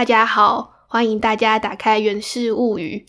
大家好，欢迎大家打开《源氏物语》。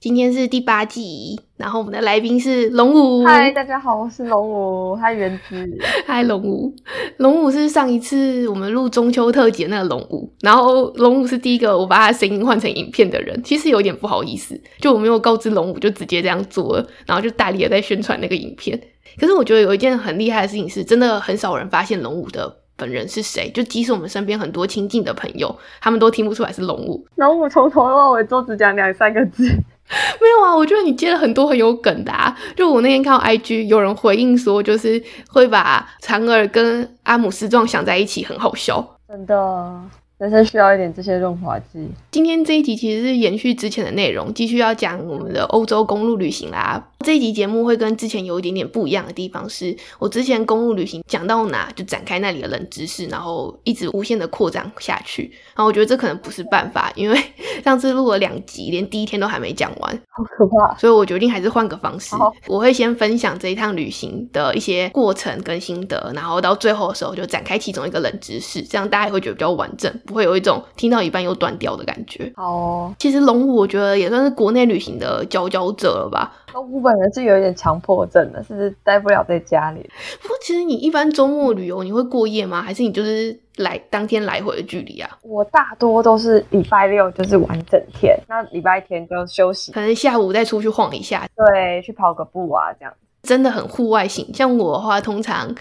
今天是第八季，然后我们的来宾是龙武。嗨，大家好，我是龙武。嗨，原子。嗨，龙武。龙武是上一次我们录中秋特辑的那个龙武，然后龙武是第一个我把他声音换成影片的人，其实有点不好意思，就我没有告知龙武，就直接这样做了，然后就大力的在宣传那个影片。可是我觉得有一件很厉害的事情是，真的很少人发现龙武的。本人是谁？就即使我们身边很多亲近的朋友，他们都听不出来是龙武。龙武从头到尾都只讲两三个字，没有啊？我觉得你接了很多很有梗的啊！就我那天看到 IG 有人回应说，就是会把嫦娥跟阿姆斯壮想在一起，很好笑。真的。人生需要一点这些润滑剂。今天这一集其实是延续之前的内容，继续要讲我们的欧洲公路旅行啦。这一集节目会跟之前有一点点不一样的地方，是我之前公路旅行讲到哪就展开那里的冷知识，然后一直无限的扩展下去。然后我觉得这可能不是办法，因为 上次录了两集，连第一天都还没讲完，好可怕。所以我决定还是换个方式，我会先分享这一趟旅行的一些过程跟心得，然后到最后的时候就展开其中一个冷知识，这样大家也会觉得比较完整。不会有一种听到一半又断掉的感觉。好，其实龙武我觉得也算是国内旅行的佼佼者了吧。龙武本人是有一点强迫症的，是不是待不了在家里？不过其实你一般周末旅游你会过夜吗？还是你就是来当天来回的距离啊？我大多都是礼拜六就是玩整天，那礼拜天就休息，可能下午再出去晃一下，对，去跑个步啊这样。真的很户外型，像我的话，通常。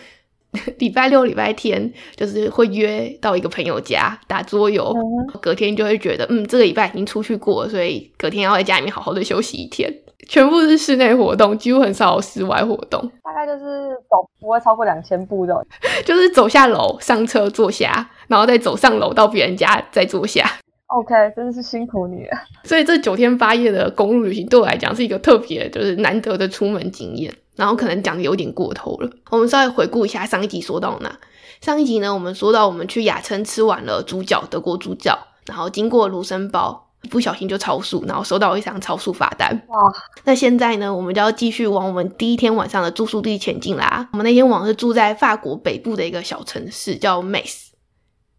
礼拜六、礼拜天就是会约到一个朋友家打桌游，隔天就会觉得，嗯，这个礼拜已经出去过，所以隔天要在家里面好好的休息一天。全部是室内活动，几乎很少有室外活动。大概就是走不会超过两千步的，就是走下楼上车坐下，然后再走上楼到别人家再坐下。OK，真的是辛苦你了。所以这九天八夜的公路旅行对我来讲是一个特别就是难得的出门经验。然后可能讲的有点过头了，我们稍微回顾一下上一集说到哪。上一集呢，我们说到我们去雅琛吃完了猪脚，德国猪脚，然后经过卢森堡，不小心就超速，然后收到一张超速罚单。哇！那现在呢，我们就要继续往我们第一天晚上的住宿地前进啦。我们那天晚上是住在法国北部的一个小城市，叫 Mace。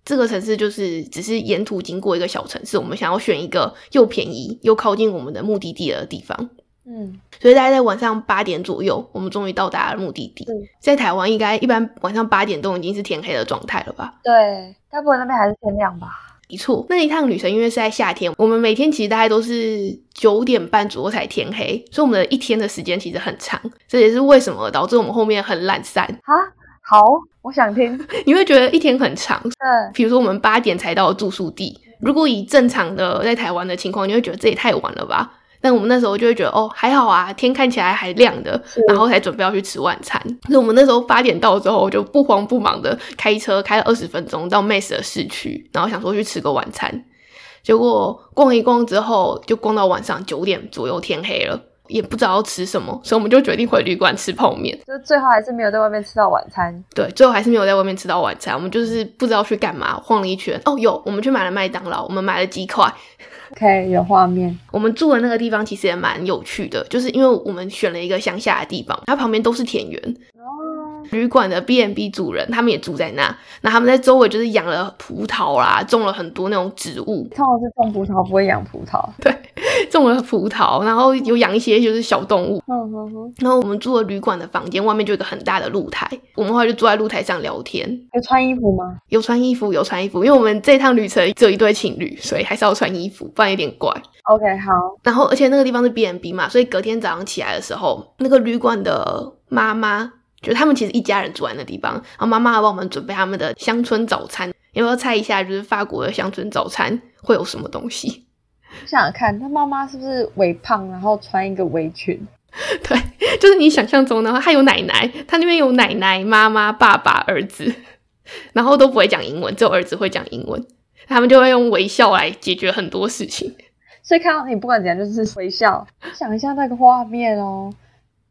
这个城市就是只是沿途经过一个小城市，我们想要选一个又便宜又靠近我们的目的地的地方。嗯，所以大概在晚上八点左右，我们终于到达了目的地。在台湾应该一般晚上八点都已经是天黑的状态了吧？对，该不会那边还是天亮吧？没错，那一趟旅程因为是在夏天，我们每天其实大概都是九点半左右才天黑，所以我们的一天的时间其实很长。这也是为什么导致我们后面很懒散啊。好，我想听。你会觉得一天很长？嗯，比如说我们八点才到住宿地，如果以正常的在台湾的情况，你会觉得这也太晚了吧？但我们那时候就会觉得哦还好啊，天看起来还亮的，然后才准备要去吃晚餐。那我们那时候八点到之后，就不慌不忙的开车开了二十分钟到 Mace 的市区，然后想说去吃个晚餐。结果逛一逛之后，就逛到晚上九点左右，天黑了，也不知道要吃什么，所以我们就决定回旅馆吃泡面。就最后还是没有在外面吃到晚餐。对，最后还是没有在外面吃到晚餐。我们就是不知道去干嘛，晃了一圈。哦，有，我们去买了麦当劳，我们买了鸡块。OK，有画面。我们住的那个地方其实也蛮有趣的，就是因为我们选了一个乡下的地方，它旁边都是田园。哦。旅馆的 B N B 主人他们也住在那，那他们在周围就是养了葡萄啦，种了很多那种植物。他们是种葡萄，不会养葡萄。对，种了葡萄，然后有养一些就是小动物。然后我们住的旅馆的房间外面就有一个很大的露台，我们后来就坐在露台上聊天。有穿衣服吗？有穿衣服，有穿衣服，因为我们这趟旅程只有一对情侣，所以还是要穿衣服，不然有点怪。OK，好。然后，而且那个地方是 B N B 嘛，所以隔天早上起来的时候，那个旅馆的妈妈，就他们其实一家人住在那地方，然后妈妈帮我们准备他们的乡村早餐。要不要猜一下，就是法国的乡村早餐会有什么东西？想想看，他妈妈是不是微胖，然后穿一个围裙？对，就是你想象中的话，他有奶奶，他那边有奶奶、妈妈、爸爸、儿子，然后都不会讲英文，只有儿子会讲英文，他们就会用微笑来解决很多事情。所以看到你不管怎样就是微笑，想一下那个画面哦。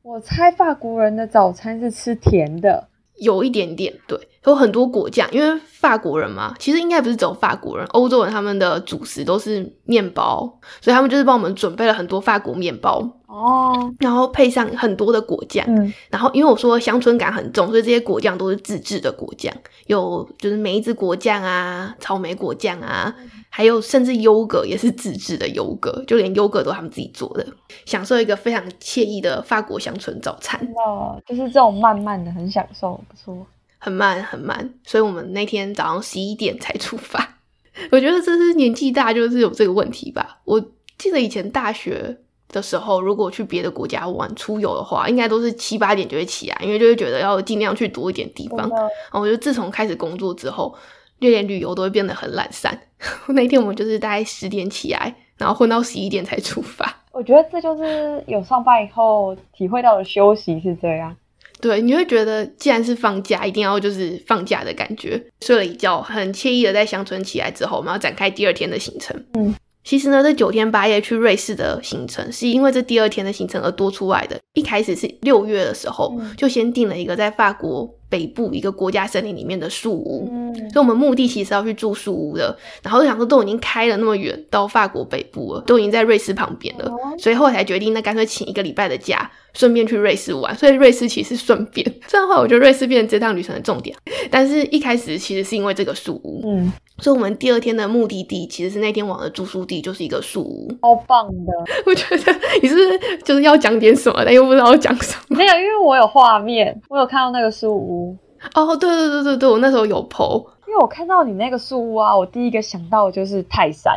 我猜法国人的早餐是吃甜的，有一点点对，有很多果酱，因为法国人嘛，其实应该不是只有法国人，欧洲人他们的主食都是面包，所以他们就是帮我们准备了很多法国面包哦，然后配上很多的果酱，然后因为我说乡村感很重，所以这些果酱都是自制的果酱，有就是梅子果酱啊、草莓果酱啊。还有甚至优格也是自制的优格，就连优格都他们自己做的，享受一个非常惬意的法国乡村早餐。哦就是这种慢慢的很享受，不错。很慢很慢，所以我们那天早上十一点才出发。我觉得这是年纪大就是有这个问题吧。我记得以前大学的时候，如果去别的国家玩出游的话，应该都是七八点就会起来，因为就会觉得要尽量去多一点地方。然后我就自从开始工作之后，就连旅游都会变得很懒散。那天我们就是大概十点起来，然后混到十一点才出发。我觉得这就是有上班以后体会到的休息是这样。对，你会觉得既然是放假，一定要就是放假的感觉。睡了一觉，很惬意的在乡村起来之后，我们要展开第二天的行程。嗯，其实呢，这九天八夜去瑞士的行程，是因为这第二天的行程而多出来的。一开始是六月的时候，嗯就先定了一个在法国北部一个国家森林里面的树屋。嗯，所以我们目的其实是要去住树屋的，然后就想说都已经开了那么远到法国北部了，都已经在瑞士旁边了，哦所以后来才决定那干脆请一个礼拜的假，顺便去瑞士玩。所以瑞士其实是顺便，这样的话我觉得瑞士变成这趟旅程的重点。但是一开始其实是因为这个树屋，嗯，所以我们第二天的目的地其实是那天晚上的住宿地就是一个树屋。超棒的。我觉得你是不是就是要讲点什么，但又不知道要讲什么？没有，因为我有画面，我有看到那个树屋。哦，对对对对对，我那时候有 PO。因为我看到你那个树屋啊，我第一个想到的就是泰山，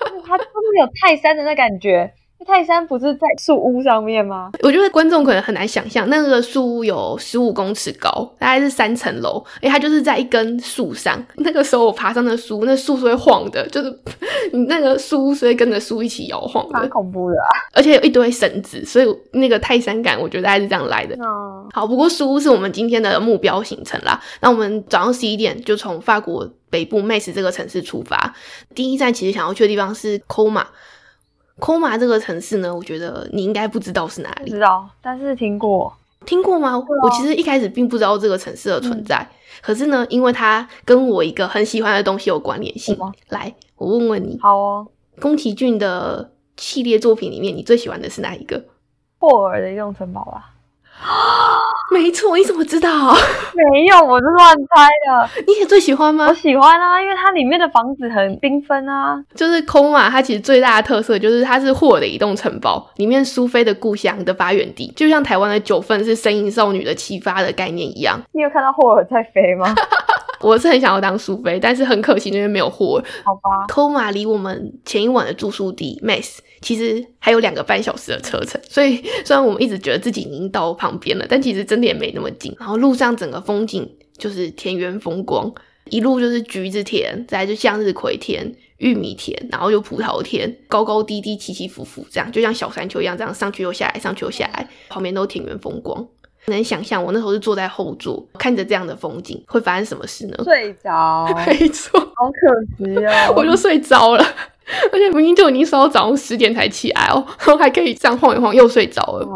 就是它就是有泰山的那感觉。泰山不是在树屋上面吗？我觉得观众可能很难想象，那个树屋有十五公尺高，大概是三层楼，诶，它就是在一根树上。那个时候我爬上那树，那树是会晃的，就是你 那个树屋是会跟着树一起摇晃蛮，恐怖的啊。而且有一堆绳子，所以那个泰山感，我觉得大概是这样来的。嗯，好，不过树屋是我们今天的目标行程啦。那我们早上十一点就从法国北部 Metz 这个城市出发，第一站其实想要去的地方是 Coma。Coma 这个城市呢，我觉得你应该不知道是哪里。不知道，但是听过。听过吗？我其实一开始并不知道这个城市的存在，可是呢，因为它跟我一个很喜欢的东西有关联性。来，我问问你，好哦，宫崎骏的系列作品里面，你最喜欢的是哪一个？霍尔的移动城堡吧？没错，你怎么知道？没有，我是乱猜的。你也最喜欢吗我？喜欢啊，因为它里面的房子很缤纷啊。就是 Coma，它其实最大的特色就是它是霍尔的移动城堡里面苏菲的故乡的发源地，就像台湾的九份是神隐少女的启发的概念一样。你有看到霍尔在飞吗？我是很想要当苏菲，但是很可惜那边没有霍尔。好吧，，Koma 离我们前一晚的住宿地 Mass 其实还有两个半小时的车程，所以 虽然我们一直觉得自己已经到旁边了，但其实真的也没那么近。然后路上整个风景就是田园风光，一路就是橘子田，再来就向日葵田、玉米田，然后就葡萄田，高高低低、起起伏伏，这样就像小山丘一样，这样上去又下来，上去又下来，旁边都田园风光。能想象我那时候是坐在后座，看着这样的风景，会发生什么事呢？睡着，没错，好可惜哦。我就睡着了，而且明明就已经烧到早上十点才起来哦，然后还可以这样晃一晃，又睡着了。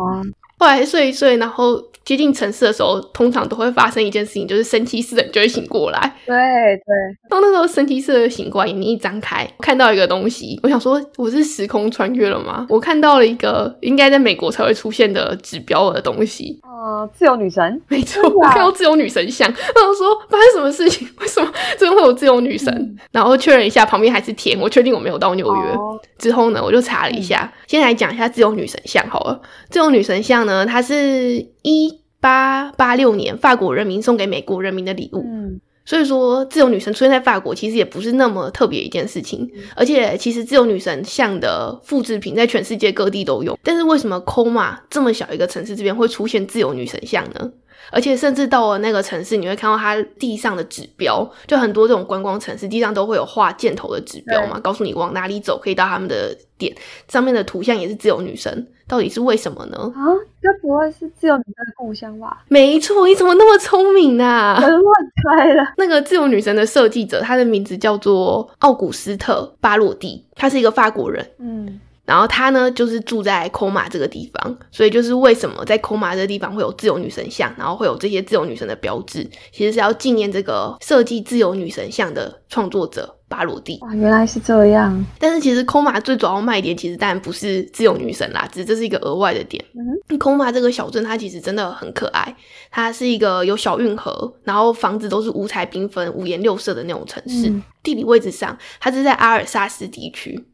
啊，后来睡一睡，然后接近城市的时候，通常都会发生一件事情，就是神奇似的你就会醒过来。对对，然后那时候神奇似的醒过来，眼睛一张开，看到一个东西，我想说我是时空穿越了吗？我看到了一个应该在美国才会出现的指标的东西。呃，自由女神，没错，我看到自由女神像，我想说发生什么事情？为什么这边会有自由女神？嗯然后确认一下旁边还是田，我确定我没有到纽约。哦之后呢，我就查了一下，先来讲一下自由女神像好了。自由女神像呢，它是一八八六年法国人民送给美国人民的礼物，嗯，所以说自由女神出现在法国其实也不是那么特别一件事情。而且其实自由女神像的复制品在全世界各地都有，但是为什么 Coma 这么小一个城市这边会出现自由女神像呢？而且甚至到了那个城市，你会看到它地上的指标，就很多这种观光城市地上都会有画箭头的指标嘛，告诉你往哪里走可以到他们的点，上面的图像也是自由女神，到底是为什么呢？啊，这不会是自由女神的故乡吧？没错，你怎么那么聪明啊？我是乱猜了。那个自由女神的设计者，他的名字叫做奥古斯特·巴洛蒂，他是一个法国人。嗯，然后他呢，就是住在 Coma 这个地方，所以就是为什么在 Coma 这个地方会有自由女神像，然后会有这些自由女神的标志，其实是要纪念这个设计自由女神像的创作者巴罗蒂。哇，原来是这样。但是其实空马最主要卖点，其实当然不是自由女神啦，只是这是一个额外的点。嗯空马这个小镇，它其实真的很可爱，它是一个有小运河，然后房子都是五彩缤纷、五颜六色的那种城市。嗯地理位置上，它是在阿尔萨斯地区。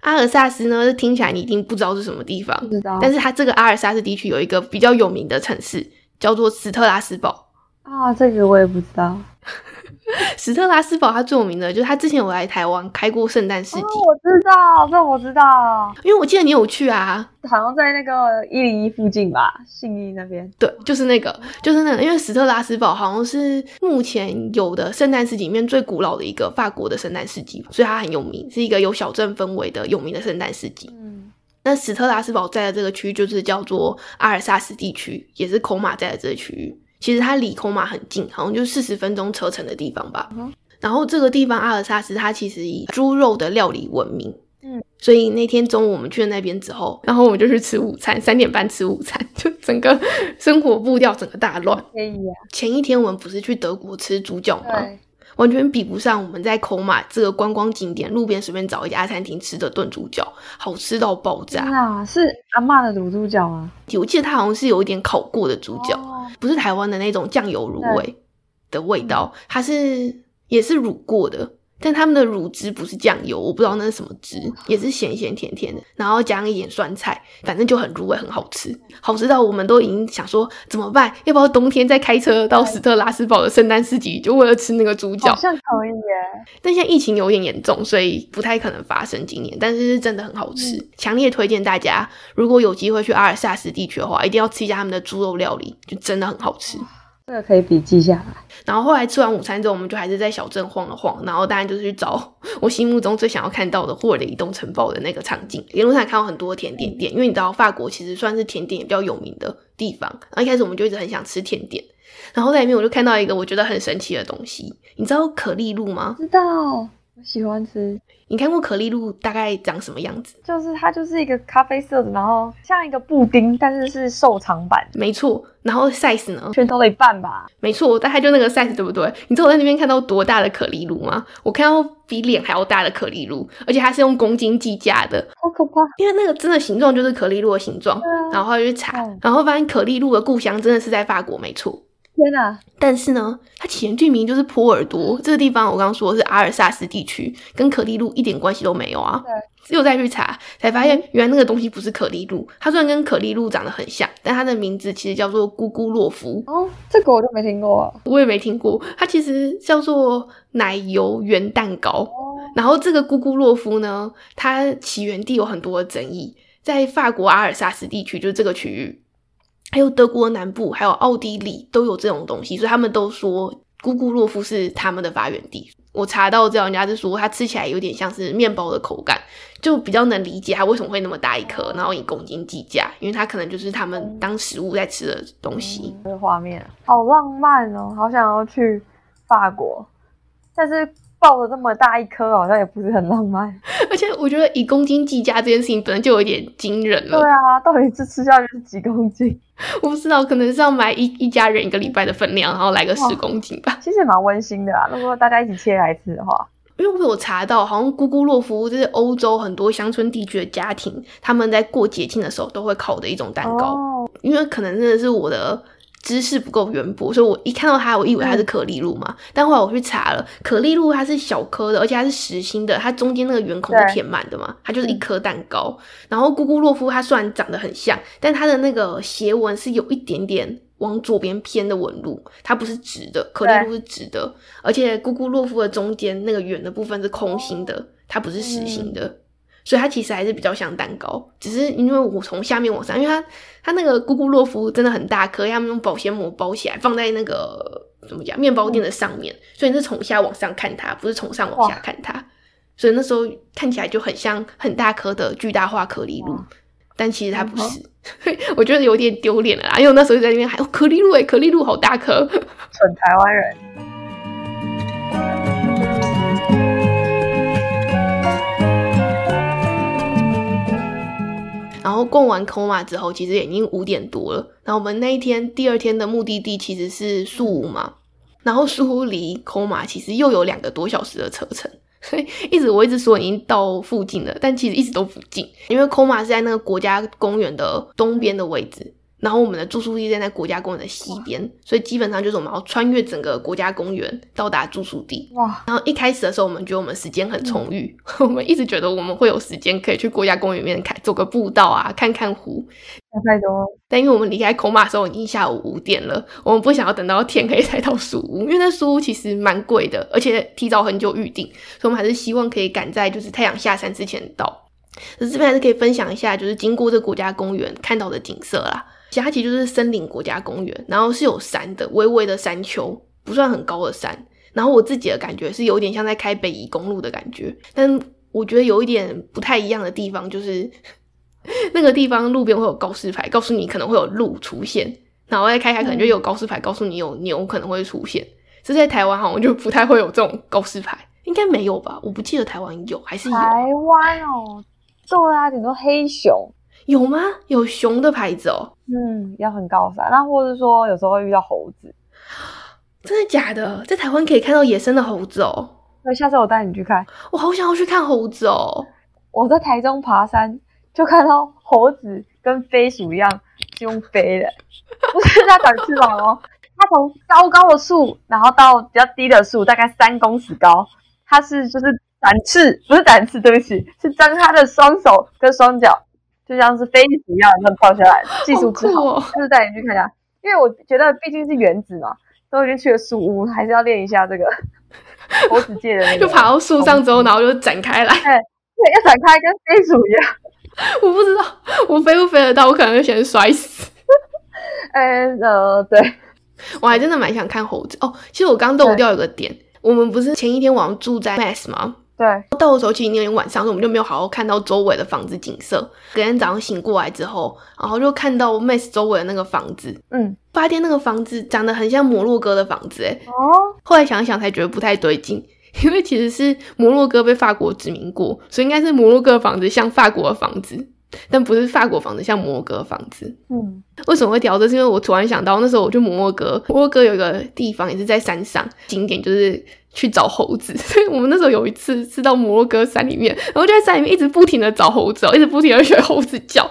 阿尔萨斯呢，听起来你一定不知道是什么地方不，知道。但是它这个阿尔萨斯地区有一个比较有名的城市，叫做斯特拉斯堡。啊，这个我也不知道。史特拉斯堡它最有名的就是它之前有来台湾开过圣诞市集，哦，我知道，这我知道，因为我记得你有去啊。好像在那个一零一附近吧，信义那边。对，就是那个，就是那个，因为史特拉斯堡好像是目前有的圣诞市集里面最古老的一个法国的圣诞市集，所以它很有名，是一个有小镇氛围的有名的圣诞市集。嗯，那史特拉斯堡在的这个区域就是叫做阿尔萨斯地区，也是孔马在的这个区域。其实它离孔马很近，好像就四十分钟车程的地方吧。嗯然后这个地方阿尔萨斯，它其实以猪肉的料理闻名。嗯，所以那天中午我们去了那边之后，然后我们就去吃午餐，三点半吃午餐，就整个生活步调整个大乱。可以啊。前一天我们不是去德国吃猪脚吗？对，完全比不上我们在口马这个观光景点路边随便找一家餐厅吃的炖猪脚，好吃到爆炸。啊是阿嬷的卤猪脚吗？我记得它好像是有一点烤过的猪脚，哦不是台湾的那种酱油卤味的味道，它是也是卤过的。但他们的乳汁不是酱油，我不知道那是什么汁，也是咸咸甜甜的，然后加上一点酸菜，反正就很入味，很好吃，好吃到我们都已经想说怎么办？要不要冬天再开车到斯特拉斯堡的圣诞市集，就为了吃那个猪脚好？像可以耶。但现在疫情有点严重，所以不太可能发生今年。但是是真的很好吃，强烈推荐大家，如果有机会去阿尔萨斯地区的话，一定要吃一下他们的猪肉料理，就真的很好吃。这个可以笔记下来。然后后来吃完午餐之后，我们就还是在小镇晃了晃，然后大家就是去找 我心目中最想要看到的霍尔的移动城堡的那个场景。一路上看到很多甜点店，因为你知道法国其实算是甜点也比较有名的地方。然后一开始我们就一直很想吃甜点，然后在里面我就看到一个我觉得很神奇的东西，你知道可丽露吗？知道，我喜欢吃，你看过可丽露大概长什么样子？就是它就是一个咖啡色的，然后像一个布丁，但是是瘦长版，没错，然后 size 呢？拳头的一半吧。没错，大概就那个 size，对不对？你知道我在那边看到多大的可丽露吗？我看到比脸还要大的可丽露，而且它是用公斤计价的，好可怕！因为那个真的形状就是可丽露的形状。啊然后就去查嗯，然后发现可丽露的故乡真的是在法国，没错。天哪，但是呢，它起源地名就是波尔多这个地方，我刚刚说的是阿尔萨斯地区，跟可丽露一点关系都没有啊。只有再去查，才发现原来那个东西不是可丽露，它虽然跟可丽露长得很像，但它的名字其实叫做咕咕洛夫。哦，这个我就没听过啊。我也没听过，它其实叫做奶油圆蛋糕。哦，然后这个咕咕洛夫呢，它起源地有很多的争议，在法国阿尔萨斯地区，就是这个区域，还有德国南部，还有奥地利都有这种东西，所以他们都说咕咕洛夫是他们的发源地。我查到这样，人家是说它吃起来有点像是面包的口感，就比较能理解它为什么会那么大一颗，然后以公斤计价，因为它可能就是他们当食物在吃的东西。这画面好浪漫哦，好想要去法国，但是抱了这么大一颗，好像也不是很浪漫。而且我觉得以公斤计价这件事情本来就有点惊人了。对啊，到底是吃下去是几公斤？我不知道，可能是要买一一家人一个礼拜的分量，然后来个十公斤吧。其实蛮温馨的啊，如果大家一起切来吃的话。因为我有查到，好像咕咕洛夫这是欧洲很多乡村地区的家庭，他们在过节庆的时候都会烤的一种蛋糕。哦，因为可能真的是我的知识不够渊博，所以我一看到它，我以为它是可丽露嘛。但后来我去查了，可丽露它是小颗的，而且它是实心的，它中间那个圆孔是填满的嘛，它就是一颗蛋糕。然后咕咕洛夫它虽然长得很像，但它的那个斜纹是有一点点。往左边偏的纹路，它不是直的，可丽露是直的，而且咕咕洛夫的中间那个圆的部分是空心的，它不是实心的。所以它其实还是比较像蛋糕，只是因为我从下面往上，因为它它那个咕咕洛夫真的很大颗，他们用保鲜膜包起来，放在那个怎么讲面包店的上面，所以你是从下往上看它，不是从上往下看它，所以那时候看起来就很像很大颗的巨大化可粒露，但其实它不是，我觉得有点丢脸了啦，因为我那时候就在那边喊、哦、可粒露诶，可粒露好大颗。蠢台湾人。逛完科马之后，其实已经五点多了。然后我们那一天第二天的目的地其实是素屋嘛，然后苏武离科马其实又有两个多小时的车程，所以一直我一直说已经到附近了，但其实一直都不近，因为 Koma 是在那个国家公园的东边的位置。然后我们的住宿地在在国家公园的西边，所以基本上就是我们要穿越整个国家公园到达住宿地。哇！然后一开始的时候，我们觉得我们时间很充裕，我们一直觉得我们会有时间可以去国家公园里面看走个步道啊，看看湖。想太多。但因为我们离开孔马的时候已经下午五点了，我们不想要等到天可以才到树屋，因为那树屋其实蛮贵的，而且提早很久预定，所以我们还是希望可以赶在就是太阳下山之前到。这边还是可以分享一下，就是经过这国家公园看到的景色啦。其实它其实就是森林国家公园，然后是有山的，微微的山丘，不算很高的山。然后我自己的感觉是有点像在开北宜公路的感觉，但我觉得有一点不太一样的地方就是 那个地方路边会有告示牌，告诉你可能会有鹿出现，然后再开开可能就有告示牌告诉你有牛可能会出现。这在台湾好像就不太会有这种告示牌，应该没有吧？我不记得台湾有还是有？台湾哦，对啊，顶多黑熊。有吗？有熊的牌子哦。嗯，要很高山，那或者说有时候会遇到猴子。真的假的？在台湾可以看到野生的猴子哦。那下次我带你去看。我好想要去看猴子哦。我在台中爬山，就看到猴子跟飞鼠一样是用飞的，不是它长翅膀哦。它从高高的树，然后到比较低的树，大概三公尺高，它是就是展翅，不是展翅，对不起，是张它的双手跟双脚。就像是飞鼠一样这样跳下来，技术之好，就是带你去看一下。因为我觉得毕竟是原子嘛，都已经去了树屋，还是要练一下这个 猴子界的那个。就爬到树上之后，然后就展开来。对，对，要展开跟飞鼠一样。我不知道我飞不飞得到，我可能会先摔死。嗯呃，对，我还真的蛮想看猴子哦。其实我刚漏掉一个点，我们不是前一天晚上住在 Mass 吗？对，到的时候其实那天晚上，所以我们就没有好好看到周围的房子景色。隔天早上醒过来之后，然后就看到 Mass 周围的那个房子，嗯，发现那个房子长得很像摩洛哥的房子，哎，哦，后来想想才觉得不太对劲，因为其实是摩洛哥被法国殖民过，所以应该是摩洛哥房子像法国的房子，但不是法国房子像摩洛哥房子。嗯，为什么会调这？是因为我突然想到，那时候我去摩洛哥，摩洛哥有一个地方也是在山上，景点就是。去找猴子，所以我们那时候有一次是到摩洛哥山里面，然后就在山里面一直不停的找猴子，一直不停的学猴子叫。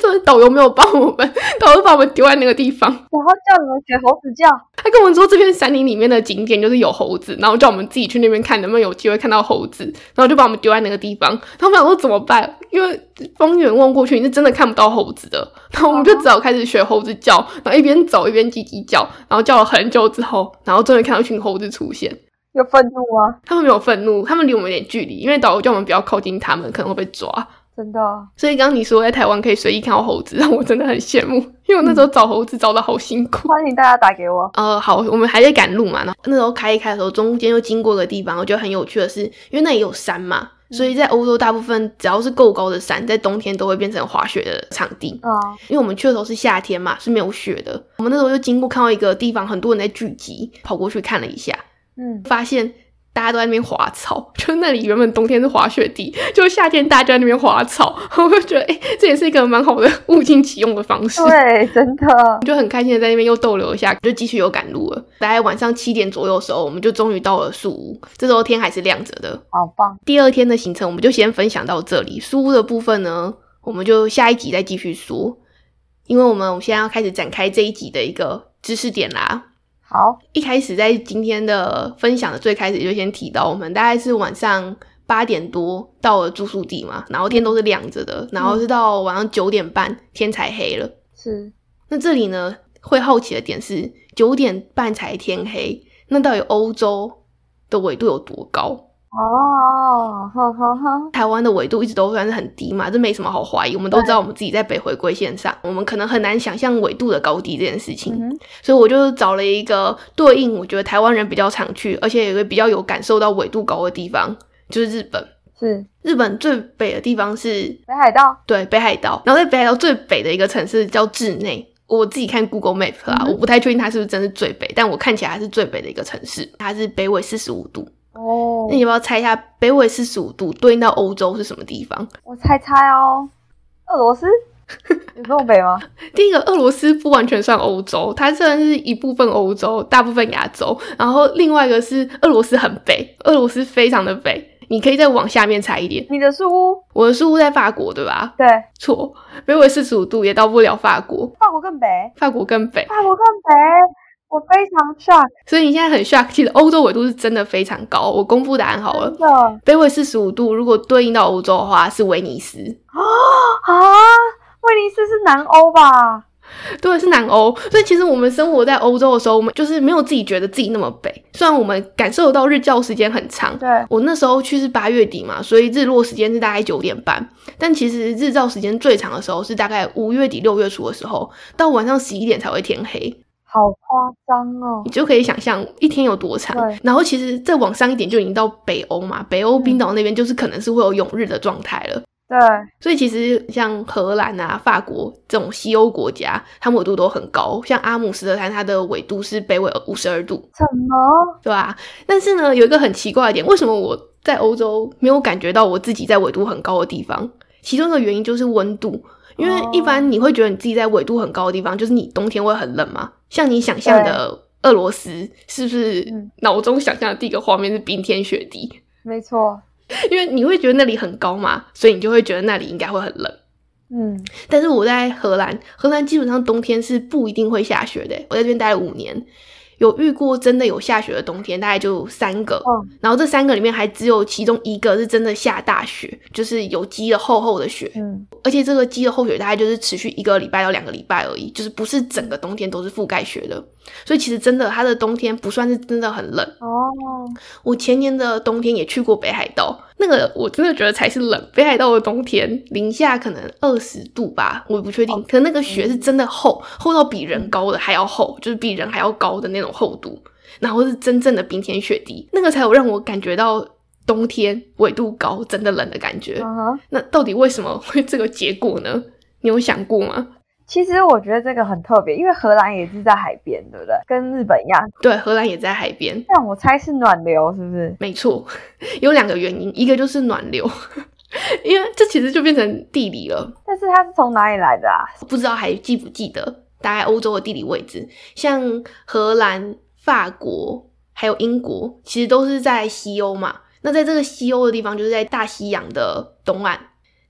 这 导游没有帮我们，导游把我们丢在那个地方，然后叫你们学猴子叫。他跟我们说，这片山林里面的景点就是有猴子，然后叫我们自己去那边看，能不能有机会看到猴子。然后就把我们丢在那个地方。他们想说怎么办？因为方圆望过去，你是真的看不到猴子的。然后我们就只好开始学猴子叫，然后一边走一边叽叽叫，然后叫了很久之后，然后终于看到一群猴子出现。有愤怒吗？他们没有愤怒，他们离我们有点距离，因为导游叫我们不要靠近他们，可能会被抓。真的，所以刚刚你说在台湾可以随意看到猴子，让我真的很羡慕，因为我那时候找猴子找的好辛苦。欢迎大家打给我。呃，好，我们还在赶路嘛，然后那时候开一开的时候，中间又经过个地方，我觉得很有趣的是，因为那里有山嘛，所以在欧洲大部分只要是够高的山，在冬天都会变成滑雪的场地。啊，因为我们去的时候是夏天嘛，是没有雪的。我们那时候就经过看到一个地方，很多人在聚集，跑过去看了一下，嗯，发现。大家都在那边滑草，就那里原本冬天是滑雪地，就夏天大家在那边滑草，我就觉得哎，这也是一个蛮好的物尽其用的方式。对，真的，就很开心的在那边又逗留一下，就继续有赶路了。大概晚上七点左右的时候，我们就终于到了树屋，这时候天还是亮着的，好棒。第二天的行程我们就先分享到这里，树屋的部分呢，我们就下一集再继续说，因为我们我们现在要开始展开这一集的一个知识点啦。好，一开始在今天的分享的最开始就先提到，我们大概是晚上八点多到了住宿地嘛，然后天都是亮着的，然后是到晚上九点半天才黑了。是，那这里呢会好奇的点是九点半才天黑，那到底欧洲的纬度有多高？哦，好好好，台湾的纬度一直都算是很低嘛，这没什么好怀疑。我们都知道我们自己在北回归线上，我们可能很难想象纬度的高低这件事情。所以我就找了一个对应，我觉得台湾人比较常去，而且也会比较有感受到纬度高的地方，就是日本。是日本最北的地方是北海道，对，北海道。然后在北海道最北的一个城市叫稚内，我自己看 Google Map 啊，我不太确定它是不是真是最北，但我看起来还是最北的一个城市，它是北纬四十五度。哦，那你要不要猜一下北纬四十五度对应到欧洲是什么地方？我猜猜哦，俄罗斯 有这么北吗？第一个，俄罗斯不完全算欧洲，它虽然是一部分欧洲，大部分亚洲。然后另外一个是俄罗斯很北，俄罗斯非常的北。你可以再往下面猜一点。你的树屋？我的树屋在法国，对吧？对，错，北纬四十五度也到不了法国，法国更北，法国更北，法国更北，我非常 shock。所以你现在很 shock。其实欧洲纬度是真的非常高。我公布答案好了北纬四十五度，如果对应到欧洲的话是威尼斯，啊，威尼斯是南欧吧？对，是南欧。所以其实我们生活在欧洲的时候，我们就是没有自己觉得自己那么北。虽然我们感受得到日照时间很长，对，我那时候去是八月底嘛，所以日落时间是大概九点半。但其实日照时间最长的时候是大概五月底六月初的时候，到晚上十一点才会天黑。好夸张哦你。就可以想象一天有多长对。然后其实再往上一点就已经到北欧嘛，北欧冰岛那边就是可能是会有永日的状态了。对，所以其实像荷兰啊、法国这种西欧国家，它们纬度都很高。像阿姆斯特丹，它的纬度是北纬五十二度，什么？对吧？但是呢，有一个很奇怪的点，为什么我在欧洲没有感觉到我自己在纬度很高的地方？其中一个原因就是温度，因为一般你会觉得你自己在纬度很高的地方，就是你冬天会很冷嘛。像你想象的俄罗斯，是不是嗯脑中想象的第一个画面是冰天雪地？没错，因为你会觉得那里很高嘛，所以你就会觉得那里应该会很冷。嗯，但是我在荷兰，荷兰基本上冬天是不一定会下雪的。我在这边待了五年，有遇过真的有下雪的冬天，大概就三个。嗯然后这三个里面还只有其中一个是真的下大雪，就是有积了厚厚的雪，嗯，而且这个积的厚雪大概就是持续一个礼拜到两个礼拜而已，就是不是整个冬天都是覆盖雪的。所以其实真的它的冬天不算是真的很冷。哦，我前年的冬天也去过北海道，那个我真的觉得才是冷。北海道的冬天零下可能二十度吧，我也不确定。可能那个雪是真的厚，厚到比人高的还要厚，就是比人还要高的那种厚度，然后是真正的冰天雪地，那个才有让我感觉到冬天纬度高真的冷的感觉。那到底为什么会这个结果呢？你有想过吗？其实我觉得这个很特别，因为荷兰也是在海边，对不对？跟日本一样。对，荷兰也在海边，但我猜是暖流，是不是？没错，有两个原因，一个就是暖流，因为这其实就变成地理了。但是它是从哪里来的啊？不知道还记不记得大概欧洲的地理位置，像荷兰、法国还有英国，其实都是在西欧嘛。那在这个西欧的地方，就是在大西洋的东岸。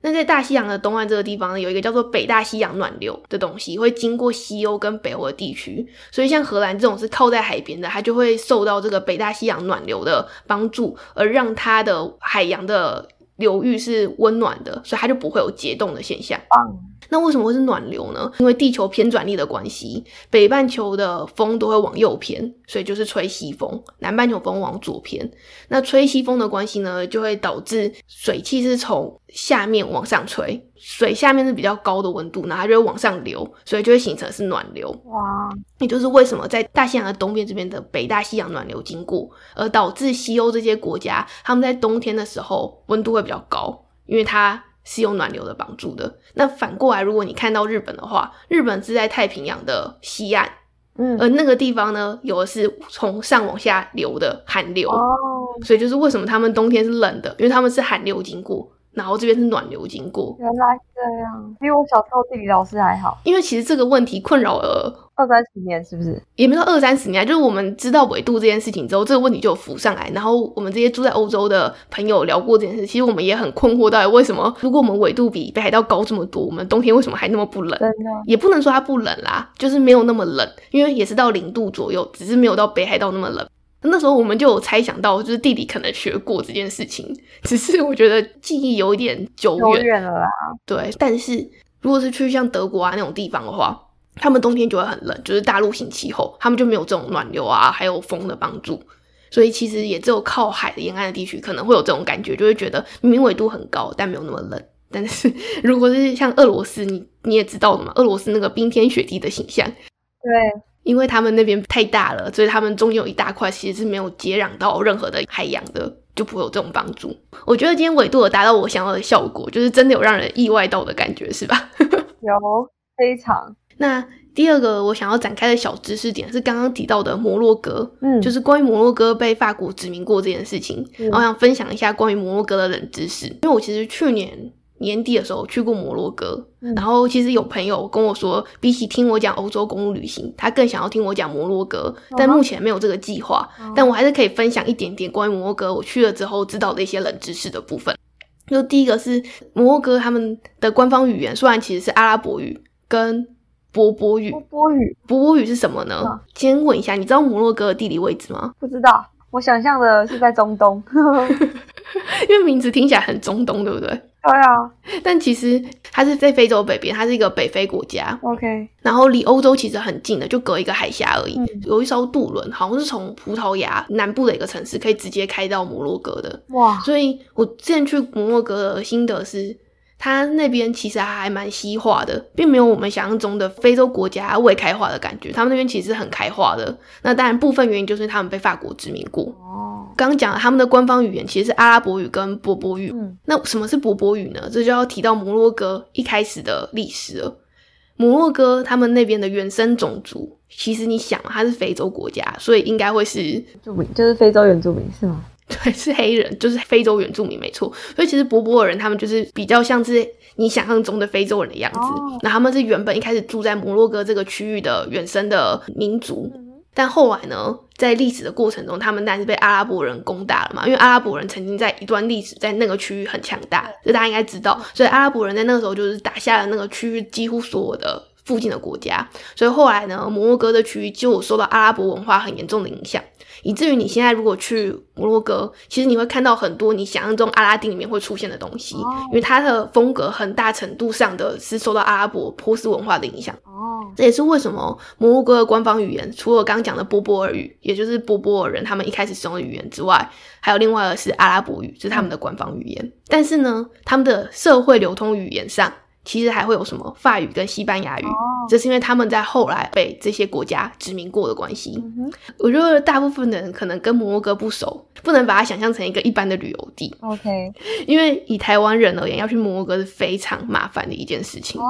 那在大西洋的东岸这个地方呢，有一个叫做北大西洋暖流的东西，会经过西欧跟北欧的地区。所以像荷兰这种是靠在海边的，它就会受到这个北大西洋暖流的帮助，而让它的海洋的流域是温暖的，所以它就不会有结冻的现象。棒，那为什么会是暖流呢？因为地球偏转力的关系，北半球的风都会往右偏，所以就是吹西风；南半球风往左偏。那吹西风的关系呢，就会导致水汽是从下面往上吹，水下面是比较高的温度，然后它就会往上流，所以就会形成是暖流。哇，也就是为什么在大西洋的东边这边的北大西洋暖流经过，而导致西欧这些国家他们在冬天的时候温度会比较高，因为它是有暖流的帮助的。那反过来，如果你看到日本的话，日本是在太平洋的西岸，嗯，而那个地方呢，有的是从上往下流的寒流，哦，所以就是为什么他们冬天是冷的，因为他们是寒流经过，然后这边是暖流经过。原来这样，比我小时候地理老师还好。因为其实这个问题困扰了二三十年是不是？也没有二三十年啊，就是我们知道纬度这件事情之后，这个问题就浮上来。然后我们这些住在欧洲的朋友聊过这件事，其实我们也很困惑，到底为什么如果我们纬度比北海道高这么多，我们冬天为什么还那么不冷？真的，也不能说它不冷啦，就是没有那么冷，因为也是到零度左右，只是没有到北海道那么冷。那时候我们就有猜想到，就是弟弟可能学过这件事情，只是我觉得记忆有一点久久远。了啦。对，但是如果是去像德国啊那种地方的话，他们冬天就会很冷，就是大陆性气候，他们就没有这种暖流啊，还有风的帮助。所以其实也只有靠海的沿岸的地区可能会有这种感觉，就会觉得明明纬度很高，但没有那么冷。但是如果是像俄罗斯，你你也知道的嘛，俄罗斯那个冰天雪地的形象，对，因为他们那边太大了，所以他们中间有一大块其实是没有接壤到任何的海洋的，就不会有这种帮助。我觉得今天纬度有达到我想要的效果，就是真的有让人意外到的感觉，是吧？有非常，那第二个我想要展开的小知识点是刚刚提到的摩洛哥，嗯，就是关于摩洛哥被法国殖民过这件事情，嗯然后想分享一下关于摩洛哥的冷知识。因为我其实去年年底的时候去过摩洛哥，嗯然后其实有朋友跟我说，比起听我讲欧洲公路旅行，他更想要听我讲摩洛哥，但目前没有这个计划。哦但我还是可以分享一点点关于摩洛哥我去了之后知道的一些冷知识的部分。就第一个是摩洛哥他们的官方语言，虽然其实是阿拉伯语跟波波语波，波语波波语是什么呢？嗯先问一下，你知道摩洛哥的地理位置吗？不知道，我想象的是在中东。因为名字听起来很中东，对不对？对啊但其实它是在非洲北边，它是一个北非国家，，OK，然后离欧洲其实很近的，就隔一个海峡而已。嗯有一艘渡轮，好像是从葡萄牙南部的一个城市，可以直接开到摩洛哥的。哇，所以我之前去摩洛哥的心得是，它那边其实还蛮西化的，并没有我们想象中的非洲国家未开化的感觉。他们那边其实很开化的。那当然，部分原因就是他们被法国殖民过。哦，刚刚讲了他们的官方语言其实是阿拉伯语跟波波语。嗯，那什么是波波语呢？这就要提到摩洛哥一开始的历史了。摩洛哥他们那边的原生种族，其实你想，它是非洲国家，所以应该会是原住民就是非洲原住民是吗？对，是黑人，就是非洲原住民，没错。所以其实博博尔人他们就是比较像是你想象中的非洲人的样子。哦那他们是原本一开始住在摩洛哥这个区域的原生的民族，嗯但后来呢，在历史的过程中，他们当然是被阿拉伯人攻打了嘛。因为阿拉伯人曾经在一段历史在那个区域很强大，这大家应该知道。所以阿拉伯人在那个时候就是打下了那个区域几乎所有的附近的国家。所以后来呢，摩洛哥的区域就受到阿拉伯文化很严重的影响。以至于你现在如果去摩洛哥，其实你会看到很多你想象中阿拉丁里面会出现的东西，哦因为它的风格很大程度上的是受到阿拉伯波斯文化的影响。哦，这也是为什么摩洛哥的官方语言除了刚刚讲的波波尔语，也就是波波尔人他们一开始使用的语言之外，还有另外的是阿拉伯语，这是他们的官方语言。但是呢，他们的社会流通语言上，其实还会有什么法语跟西班牙语，哦，这是因为他们在后来被这些国家殖民过的关系。我觉得大部分的人可能跟摩洛哥不熟，不能把它想象成一个一般的旅游地，，OK，因为以台湾人而言，要去摩洛哥是非常麻烦的一件事情。哦，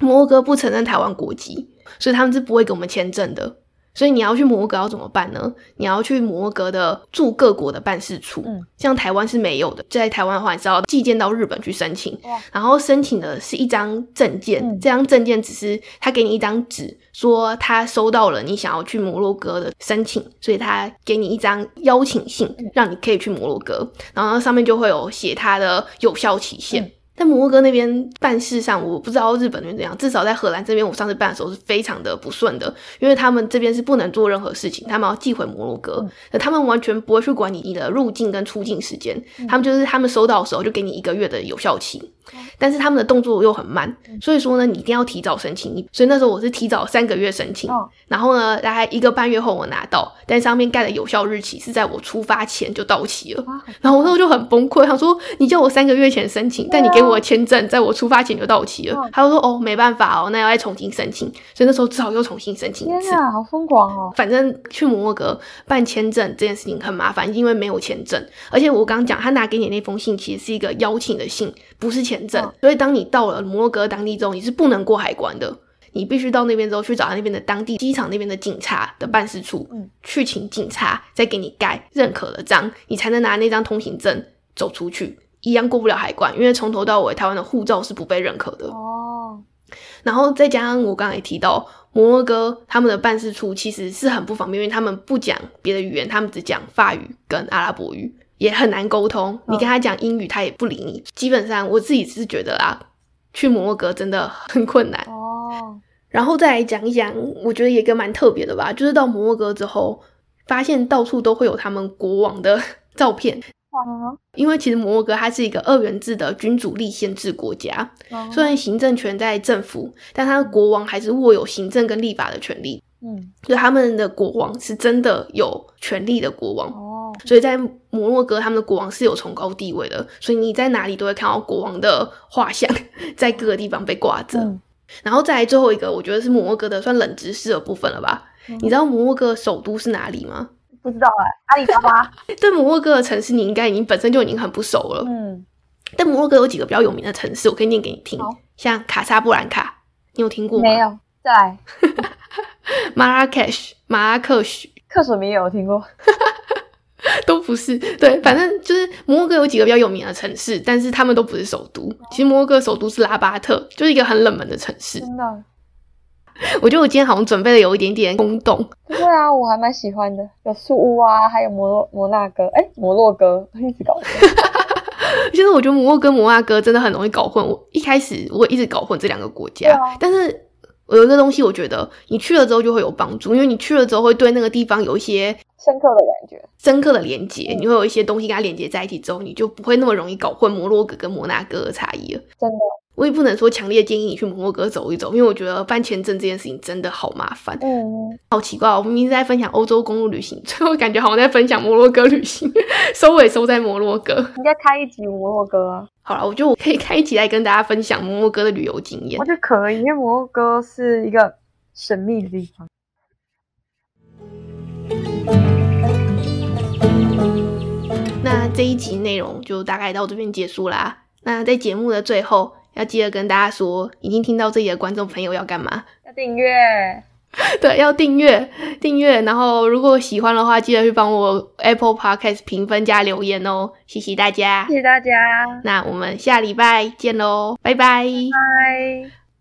摩洛哥不承认台湾国籍，所以他们是不会给我们签证的。所以你要去摩洛哥要怎么办呢？你要去摩洛哥的驻各国的办事处，嗯像台湾是没有的。在台湾的话，你是要寄件到日本去申请哇，然后申请的是一张证件，嗯这张证件只是他给你一张纸，说他收到了你想要去摩洛哥的申请，所以他给你一张邀请信，嗯让你可以去摩洛哥，然后上面就会有写他的有效期限。嗯但摩洛哥那边办事上，我不知道日本那边怎样。至少在荷兰这边，我上次办的时候是非常的不顺的，因为他们这边是不能做任何事情，他们要寄回摩洛哥，那他们完全不会去管你你的入境跟出境时间，他们就是他们收到的时候就给你一个月的有效期，但是他们的动作又很慢，所以说呢，你一定要提早申请。你所以那时候我是提早三个月申请，哦然后呢，大概一个半月后我拿到，但上面盖的有效日期是在我出发前就到期了。然后我那时候就很崩溃，想说你叫我三个月前申请，但你给我的签证在我出发前就到期了。嗯他就说哦没办法哦，那要再重新申请，所以那时候只好又重新申请一次。天哪，好疯狂哦！反正去摩洛哥办签证这件事情很麻烦，因为没有签证。而且我刚刚讲，他拿给你那封信其实是一个邀请的信，不是签证。嗯所以当你到了摩洛哥当地之后，你是不能过海关的。你必须到那边之后去找他那边的当地机场那边的警察的办事处，嗯去请警察再给你盖认可的章，你才能拿那张通行证走出去。一样过不了海关，因为从头到尾台湾的护照是不被认可的。哦，然后再加上我刚才也提到，摩洛哥他们的办事处其实是很不方便，因为他们不讲别的语言，他们只讲法语跟阿拉伯语，也很难沟通。你跟他讲英语，他也不理你。基本上我自己是觉得啊，去摩洛哥真的很困难。哦，然后再来讲一讲，我觉得也一个蛮特别的吧，就是到摩洛哥之后，发现到处都会有他们国王的 照片。哇，因为其实摩洛哥它是一个二元制的君主立宪制国家，虽然行政权在政府，但他的国王还是握有行政跟立法的权利，嗯，所以他们的国王是真的有权力的国王。哦，所以在摩洛哥，他们的国王是有崇高地位的，所以你在哪里都会看到国王的画像 在各个地方被挂着。嗯然后再来最后一个，我觉得是摩洛哥的算冷知识的部分了吧？嗯你知道摩洛哥首都是哪里吗？不知道哎，阿里巴巴，对摩洛哥的城市，你应该已经本身就已经很不熟了。嗯，但摩洛哥有几个比较有名的城市，我可以念给你听，像卡萨布兰卡，你有听过吗？没有，再来，马拉喀什、马拉克什，克什米尔有听过，都不是。对，反正就是摩洛哥有几个比较有名的城市，但是他们都不是首都。其实摩洛哥首都是拉巴特，就是一个很冷门的城市。真的。我觉得我今天好像准备的有一点点空洞。不会啊，我还蛮喜欢的，有树屋啊，还有摩洛摩纳哥，哎，摩洛哥一直搞混。其实我觉得摩洛哥、摩纳哥真的很容易搞混。我一开始我一直搞混这两个国家，但是我有一个东西，我觉得你去了之后就会有帮助，因为你去了之后会对那个地方有一些深刻的感觉、深刻的连接，你会有一些东西跟它连接在一起之后，你就不会那么容易搞混摩洛哥跟摩纳哥的差异了。真的。我也不能说强烈建议你去摩洛哥走一走，因为我觉得办签证这件事情真的好麻烦。嗯，好奇怪，我们一直在分享欧洲公路旅行，最后感觉好像在分享摩洛哥旅行，收尾收在摩洛哥。应该开一集摩洛哥啊。好了，我觉得我可以开一集来跟大家分享摩洛哥的旅游经验。我觉得可以，因为摩洛哥是一个神秘的地方。那这一集内容就大概到这边结束啦。那在节目的最后。要记得跟大家说，已经听到这里的观众朋友要干嘛？要订阅，对，要订阅，订阅。然后如果喜欢的话，记得去帮我 Apple Podcast 评分加留言哦，谢谢大家，谢谢大家。那我们下礼拜见喽，拜拜，拜。